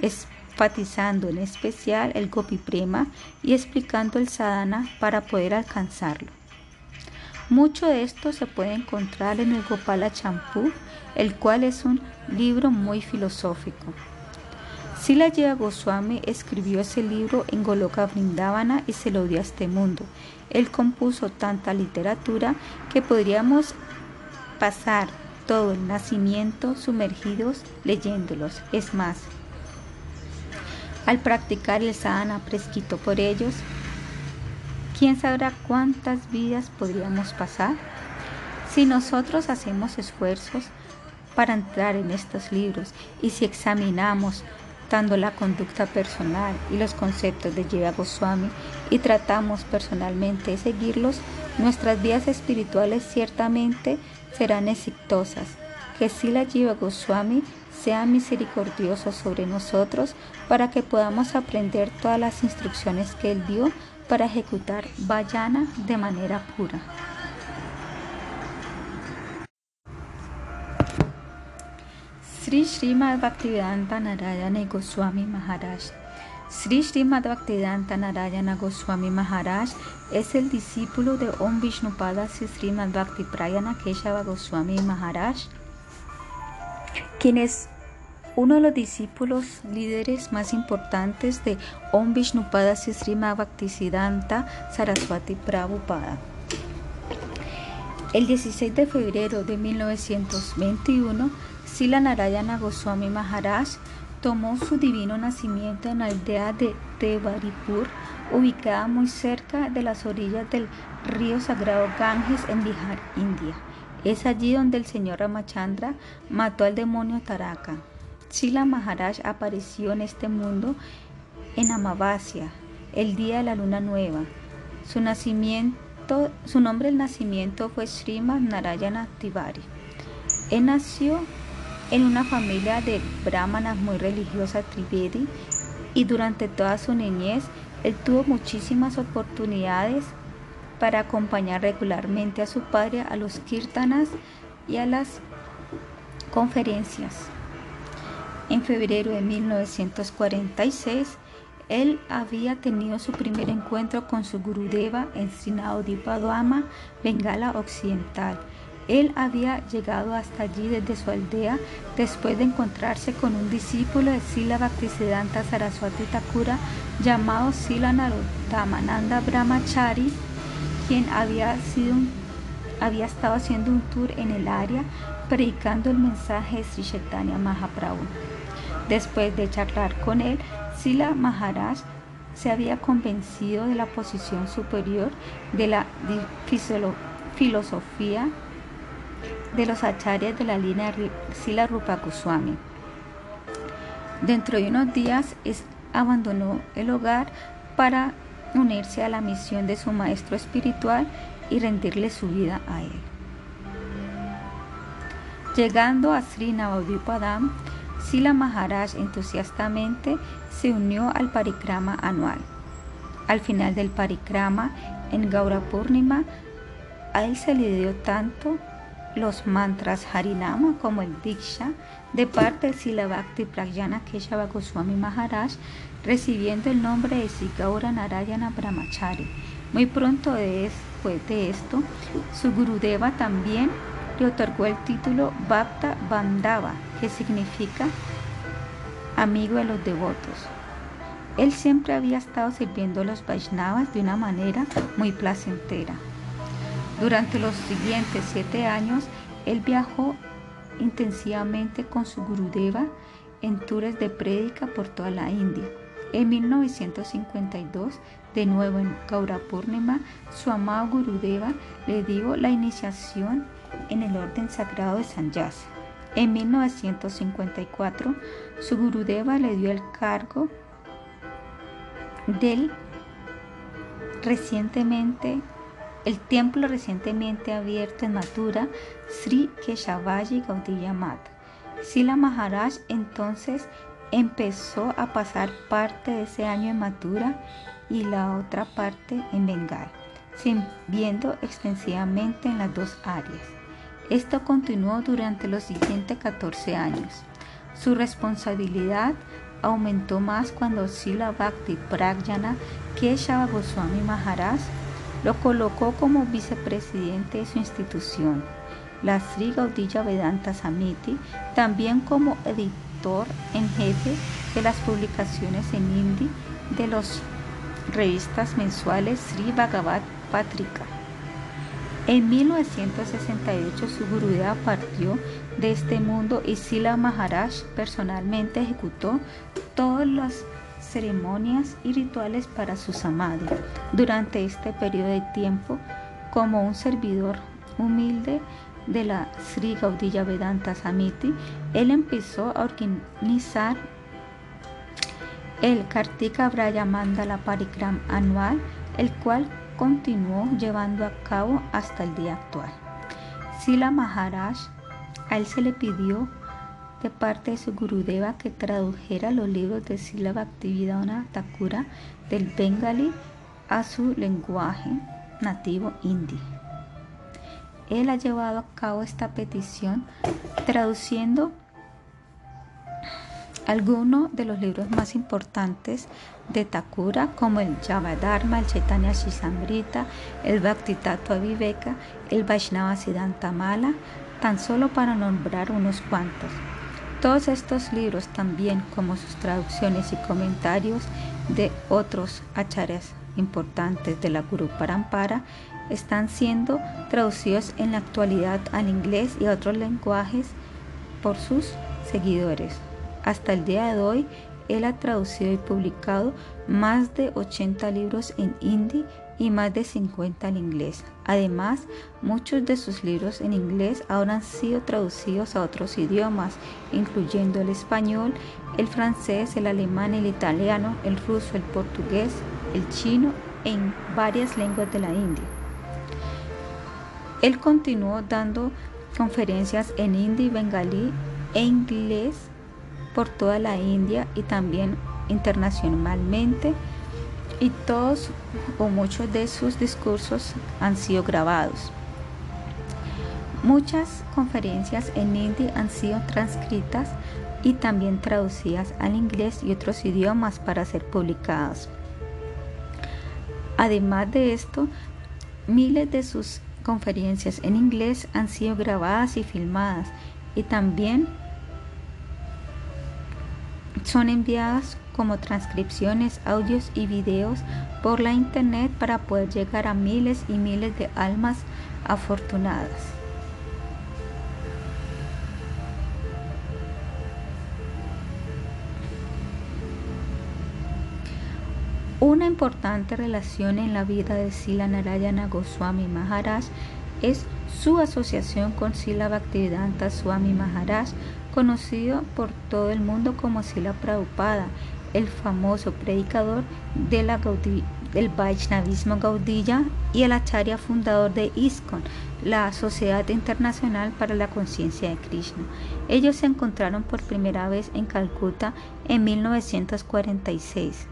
Speaker 1: Enfatizando en especial el gopi prema y explicando el sadhana para poder alcanzarlo. Mucho de esto se puede encontrar en el Gopala Champú, el cual es un libro muy filosófico. Sila Jiva Goswami escribió ese libro en Goloka Vrindavana y se lo dio a este mundo. Él compuso tanta literatura que podríamos pasar todo el nacimiento sumergidos leyéndolos. Es más, al practicar el sadhana prescrito por ellos, ¿quién sabrá cuántas vidas podríamos pasar? Si nosotros hacemos esfuerzos para entrar en estos libros y si examinamos tanto la conducta personal y los conceptos de Jiva Goswami y tratamos personalmente de seguirlos, nuestras vidas espirituales ciertamente serán exitosas. Que Sila Jiva Goswami sea misericordioso sobre nosotros para que podamos aprender todas las instrucciones que Él dio para ejecutar Vayana de manera pura. Sri Srimad Bhaktivedanta Narayana Goswami Maharaj Sri Srimad Bhaktivedanta Narayana Goswami Maharaj es el discípulo de Om Vishnupada Sri Srimad Prayana Keshava Goswami Maharaj quien uno de los discípulos líderes más importantes de Om Vishnupada Srimad Bhaktisiddhanta Saraswati Prabhupada. El 16 de febrero de 1921, Sila Narayana Goswami Maharaj tomó su divino nacimiento en la aldea de Tevaripur, ubicada muy cerca de las orillas del río sagrado Ganges en Bihar, India. Es allí donde el señor Ramachandra mató al demonio Taraka. Sila Maharaj apareció en este mundo en Amavasya, el día de la luna nueva. Su nacimiento, su nombre del nacimiento fue Srimad Narayana Tivari. Él nació en una familia de brahmanas muy religiosa Trivedi y durante toda su niñez él tuvo muchísimas oportunidades para acompañar regularmente a su padre a los kirtanas y a las conferencias. En febrero de 1946, él había tenido su primer encuentro con su Gurudeva en Sinaodipadama, Bengala Occidental. Él había llegado hasta allí desde su aldea después de encontrarse con un discípulo de Sila Bhaktisiddhanta Saraswati Thakura llamado Sila Narottamananda Brahmachari quien había, sido había estado haciendo un tour en el área predicando el mensaje de Sri Chaitanya Mahaprabhu. Después de charlar con él, Sila Maharaj se había convencido de la posición superior de la filosofía de los acharyas de la línea Sila Rupa Goswami. Dentro de unos días abandonó el hogar para unirse a la misión de su maestro espiritual y rendirle su vida a él. Llegando a Sri Sila Maharaj entusiastamente se unió al parikrama anual. Al final del parikrama, en Gaura Purnima, a él se le dio tanto los mantras Harinama como el Diksha de parte de Sila Bhakti Pragyana Keshava Goswami Maharaj recibiendo el nombre de Sigaura Narayana Brahmachari. Muy pronto después de esto, su Gurudeva también le otorgó el título Bhakta Bandava, que significa amigo de los devotos. Él siempre había estado sirviendo a los Vaishnavas de una manera muy placentera. Durante los siguientes siete años, él viajó intensivamente con su Gurudeva en tours de prédica por toda la India. En 1952, de nuevo en Gaurapurnima, su amado Gurudeva le dio la iniciación en el orden sagrado de Sanyasa. En 1954, su Gurudeva le dio el cargo del recientemente el templo recientemente abierto en Mathura, Sri Keshavaji Gaudiya Mat. Sila Maharaj entonces empezó a pasar parte de ese año en Mathura y la otra parte en Bengal, viendo extensivamente en las dos áreas. Esto continuó durante los siguientes 14 años. Su responsabilidad aumentó más cuando Sila Bhakti Pragyana Keshava Goswami Maharaj lo colocó como vicepresidente de su institución, la Sri Gaudiya Vedanta Samiti, también como editor en jefe de las publicaciones en hindi de las revistas mensuales Sri Bhagavad Patrika. En 1968 su Gurudeva partió de este mundo y Sila Maharaj personalmente ejecutó todas las ceremonias y rituales para su samadhi. Durante este periodo de tiempo, como un servidor humilde de la Sri Gaudilla Vedanta Samiti, él empezó a organizar el Kartika Braya Mandala Parikram anual, el cual continuó llevando a cabo hasta el día actual. Sila Maharaj, a él se le pidió de parte de su Gurudeva que tradujera los libros de Sila Bhaktivedanta Thakura del bengali a su lenguaje nativo hindi. Él ha llevado a cabo esta petición traduciendo algunos de los libros más importantes de Thakura, como el Javadharma, el Chaitanya Shisamrita, el Bhakti Tattva Viveka, el Vaishnava Siddhanta Mala, tan solo para nombrar unos cuantos. Todos estos libros, también como sus traducciones y comentarios de otros acharyas importantes de la Guru Parampara, están siendo traducidos en la actualidad al inglés y a otros lenguajes por sus seguidores. Hasta el día de hoy, él ha traducido y publicado más de 80 libros en hindi y más de 50 al inglés. Además, muchos de sus libros en inglés ahora han sido traducidos a otros idiomas, incluyendo el español, el francés, el alemán, el italiano, el ruso, el portugués, el chino, en varias lenguas de la India. Él continuó dando conferencias en hindi, bengalí e inglés por toda la India y también internacionalmente y todos o muchos de sus discursos han sido grabados. Muchas conferencias en hindi han sido transcritas y también traducidas al inglés y otros idiomas para ser publicadas. Además de esto, miles de sus conferencias en inglés han sido grabadas y filmadas y también son enviadas como transcripciones, audios y videos por la internet para poder llegar a miles y miles de almas afortunadas. Una importante relación en la vida de Sila Narayana Goswami Maharaj es su asociación con Sila Bhaktivedanta Swami Maharaj, conocido por todo el mundo como Sila Prabhupada, el famoso predicador del Vaishnavismo Gaudilla y el acharya fundador de ISKCON, la Sociedad Internacional para la Conciencia de Krishna. Ellos se encontraron por primera vez en Calcuta en 1946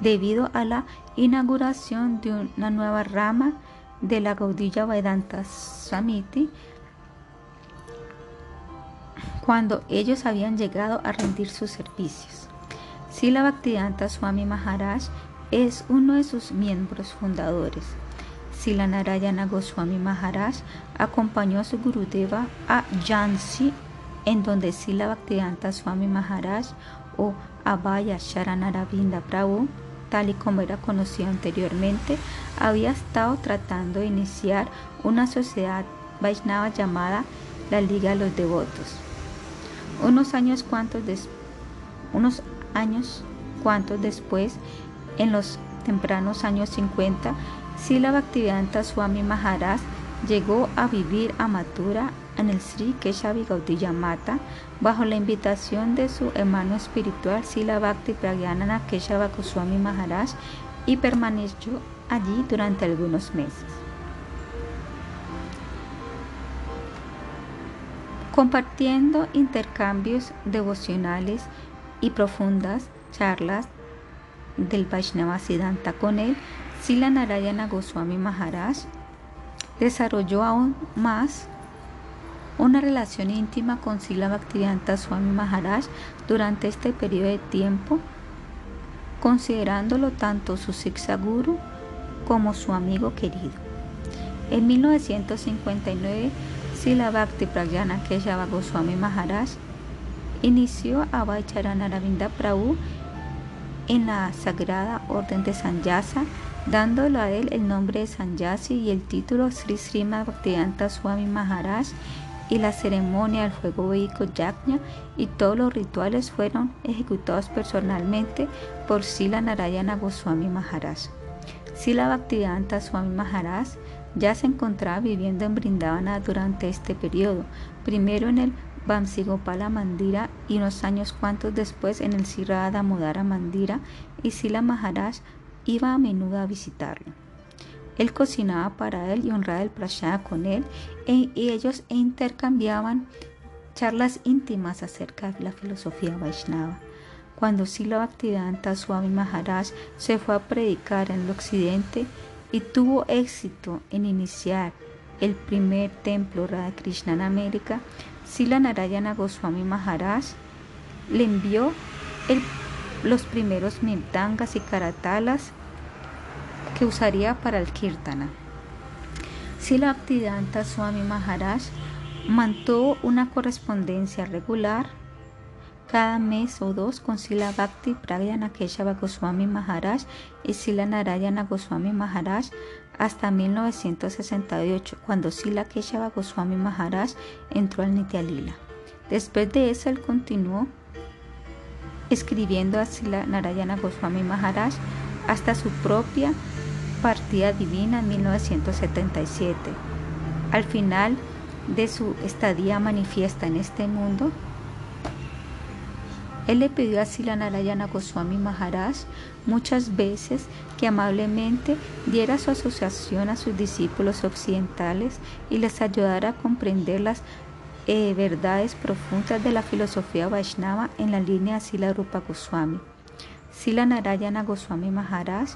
Speaker 1: debido a la inauguración de una nueva rama de la Gaudilla Vedanta Samiti cuando ellos habían llegado a rendir sus servicios. Sila Bhaktivedanta Swami Maharaj es uno de sus miembros fundadores. Sila Narayana Goswami Maharaj acompañó a su Gurudeva a Jhansi, en donde Sila Bhaktivedanta Swami Maharaj o Abhaya Sharanaravinda Prabhu tal y como era conocido anteriormente, había estado tratando de iniciar una sociedad Vaishnava llamada la Liga de los Devotos. Unos años cuantos, unos años cuantos después, en los tempranos años 50, Sila Bhaktivedanta Swami Maharaj llegó a vivir a Mathura en el Sri Keshavi Gaudilla Mata bajo la invitación de su hermano espiritual Sila Bhakti Pragyanana Keshava Goswami Maharaj y permaneció allí durante algunos meses. Compartiendo intercambios devocionales y profundas charlas del Vaishnava Siddhanta con él, Sila Narayana Goswami Maharaj desarrolló aún más una relación íntima con Sila Bhaktivedanta Swami Maharaj durante este periodo de tiempo, considerándolo tanto su Siksa Guru como su amigo querido. En 1959, Sila Bhakti Pragyana Keshava Goswami Maharaj inició a Aravinda Prabhu en la Sagrada Orden de Sanyasa, dándole a él el nombre de Sanyasi y el título Sri Srimad Bhaktivedanta Swami Maharaj y la ceremonia del fuego védico Yajna y todos los rituales fueron ejecutados personalmente por Sila Narayana Goswami Maharaj. Sila Bhaktivedanta Swami Maharaj ya se encontraba viviendo en Brindavana durante este periodo, primero en el Vamsigopala Mandira y unos años cuantos después en el Sirada Modara Mandira y Sila Maharaj iba a menudo a visitarlo. Él cocinaba para él y honraba el prashada con él e, y ellos intercambiaban charlas íntimas acerca de la filosofía Vaishnava. Cuando Sila Bhaktivedanta Swami Maharaj se fue a predicar en el occidente y tuvo éxito en iniciar el primer templo Radha Krishna en América, Sila Narayana Goswami Maharaj le envió los primeros mirtangas y karatalas que usaría para el kirtana. Sila Bhaktivedanta Swami Maharaj mantuvo una correspondencia regular cada mes o dos con Sila Bhakti Pragyana Keshava Goswami Maharaj y Sila Narayana Goswami Maharaj hasta 1968, cuando Sila Keshava Goswami Maharaj entró al Nityalila. Después de eso, él continuó escribiendo a Sila Narayana Goswami Maharaj hasta su propia partida divina en 1977. Al final de su estadía manifiesta en este mundo, él le pidió a Sila Narayana Goswami Maharaj muchas veces que amablemente diera su asociación a sus discípulos occidentales y les ayudara a comprender las eh, verdades profundas de la filosofía Vaishnava en la línea Sila Rupa Goswami. Sila Narayana Goswami Maharaj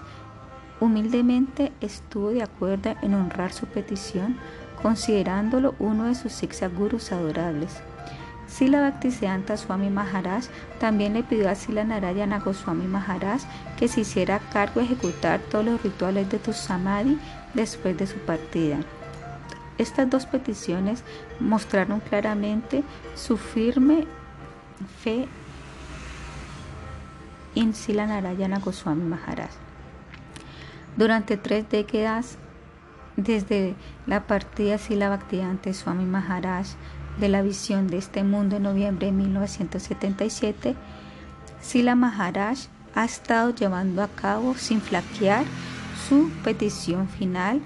Speaker 1: humildemente estuvo de acuerdo en honrar su petición, considerándolo uno de sus six gurus adorables. Sila Bhaktisiddhanta Swami Maharaj también le pidió a Sila Narayana Goswami Maharaj que se hiciera cargo de ejecutar todos los rituales de tu samadhi después de su partida. Estas dos peticiones mostraron claramente su firme fe en Sila Narayana Goswami Maharaj. Durante tres décadas, desde la partida Sila Bhaktivedanta Swami Maharaj de la visión de este mundo en noviembre de 1977, Sila Maharaj ha estado llevando a cabo sin flaquear su petición final,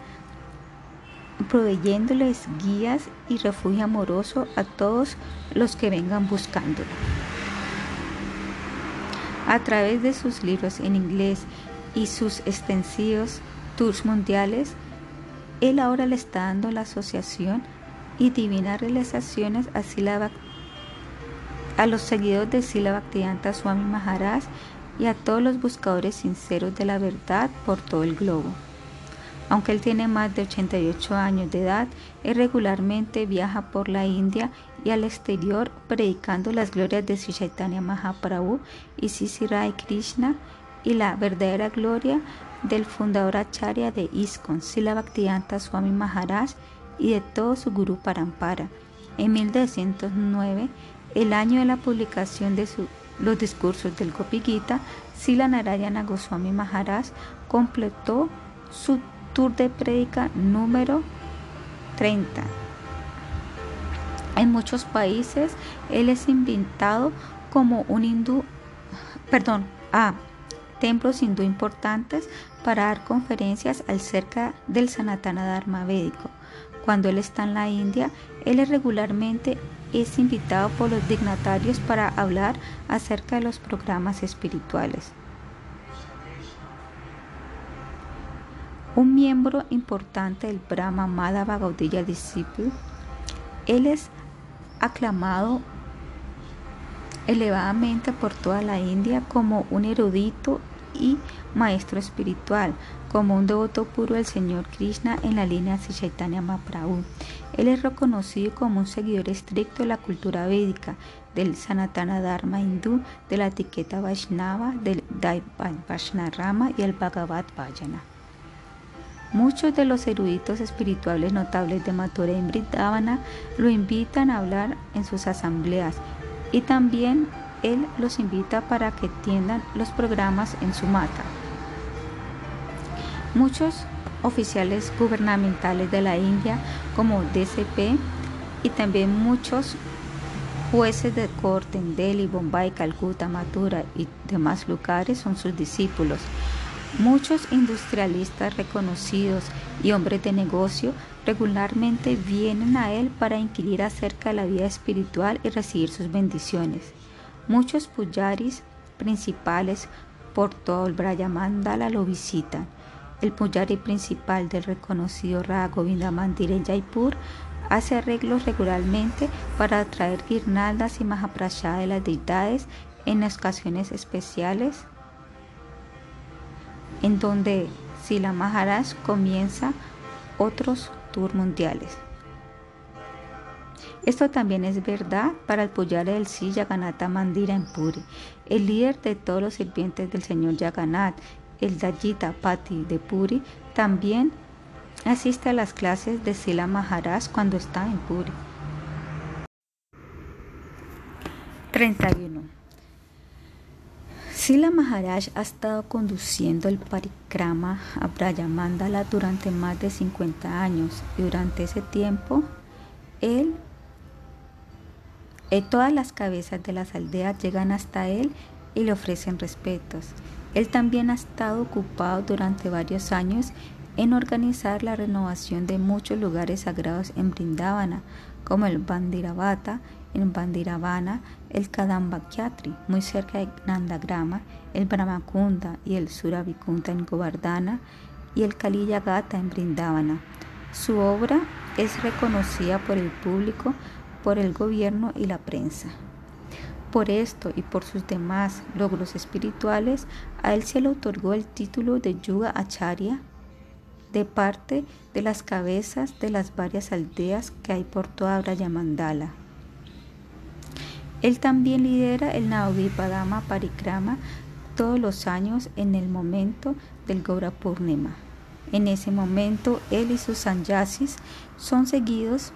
Speaker 1: proveyéndoles guías y refugio amoroso a todos los que vengan buscándolo. A través de sus libros en inglés y sus extensivos tours mundiales, él ahora le está dando la asociación y divinas realizaciones a, a los seguidores de Sila Bhaktivedanta Swami Maharaj y a todos los buscadores sinceros de la verdad por todo el globo. Aunque él tiene más de 88 años de edad, él regularmente viaja por la India y al exterior predicando las glorias de Sri Chaitanya Mahaprabhu y Sisi Rai Krishna y la verdadera gloria del fundador acharya de ISKCON, Sila Bhaktivedanta Swami Maharaj y de todo su gurú Parampara. En 1909, el año de la publicación de los discursos del Gopi Gita, Sila Narayana Goswami Maharaj completó su tour de prédica número 30. En muchos países, él es invitado como un hindú, perdón, a templos hindú importantes para dar conferencias acerca del Sanatana Dharma védico. Cuando él está en la India, él regularmente es invitado por los dignatarios para hablar acerca de los programas espirituales. Un miembro importante del Brahma Madhava Gaudiya Disciple, él es aclamado elevadamente por toda la India como un erudito y maestro espiritual, como un devoto puro del Señor Krishna en la línea de Chaitanya Mahaprabhu. Él es reconocido como un seguidor estricto de la cultura védica, del Sanatana Dharma hindú, de la etiqueta Vaishnava, del Vaishnarama y el Bhagavad Vajana. Muchos de los eruditos espirituales notables de Mathura y Brindavana lo invitan a hablar en sus asambleas y también él los invita para que atiendan los programas en su mata. Muchos oficiales gubernamentales de la India como DCP y también muchos jueces de corte en Delhi, Bombay, Calcuta, Mathura y demás lugares son sus discípulos. Muchos industrialistas reconocidos y hombres de negocio regularmente vienen a él para inquirir acerca de la vida espiritual y recibir sus bendiciones. Muchos puyaris principales por todo el Brayamandala lo visitan. El puyari principal del reconocido Raga Govinda en Jaipur hace arreglos regularmente para atraer guirnaldas y mahaprasha de las deidades en ocasiones especiales en donde Sila Maharaj comienza otros tours mundiales. Esto también es verdad para el Puyare del Sri Yaganatha Mandira en Puri, el líder de todos los sirvientes del señor Yaganat, el Dajita Pati de Puri, también asiste a las clases de Sila Maharaj cuando está en Puri. 31. Sila Maharaj ha estado conduciendo el parikrama a Brayamandala durante más de 50 años y durante ese tiempo él y todas las cabezas de las aldeas llegan hasta él y le ofrecen respetos. Él también ha estado ocupado durante varios años en organizar la renovación de muchos lugares sagrados en Brindavana, como el Bandiravata en Bandiravana, el Kadambakyatri, muy cerca de Nandagrama, el Brahmakunda y el Suravikunda en Govardhana y el Kaliyagata en Brindavana. Su obra es reconocida por el público, por el gobierno y la prensa. Por esto y por sus demás logros espirituales, a él se le otorgó el título de Yuga Acharya de parte de las cabezas de las varias aldeas que hay por toda Brayamandala. Él también lidera el Navadvipadama Parikrama todos los años en el momento del Gaura Purnima. En ese momento, él y sus sanyasis son seguidos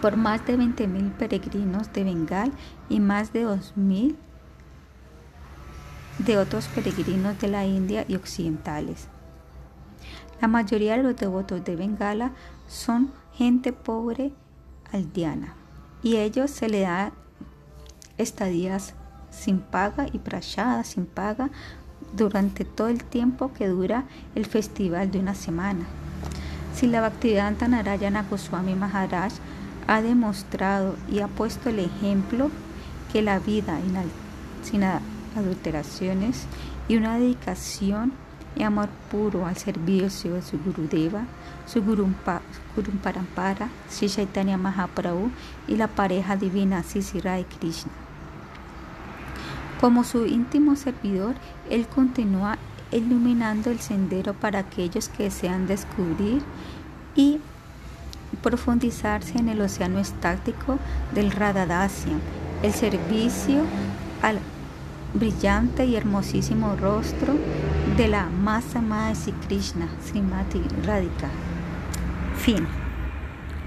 Speaker 1: por más de 20.000 peregrinos de Bengal y más de 2.000 de otros peregrinos de la India y occidentales. La mayoría de los devotos de Bengala son gente pobre aldeana y ellos se le da estadías sin paga y prayadas sin paga durante todo el tiempo que dura el festival de una semana. Si la Bhaktivedanta Narayana Goswami Maharaj ha demostrado y ha puesto el ejemplo que la vida sin adulteraciones y una dedicación y amor puro al servicio de su Gurudeva, su Gurumpa, Parampara, Sri Chaitanya Mahaprabhu y la pareja divina Sisira Krishna. Como su íntimo servidor, él continúa iluminando el sendero para aquellos que desean descubrir y profundizarse en el océano estático del Radhadasya, el servicio al brillante y hermosísimo rostro de la más amada de Krishna, Srimati Radhika. Fin.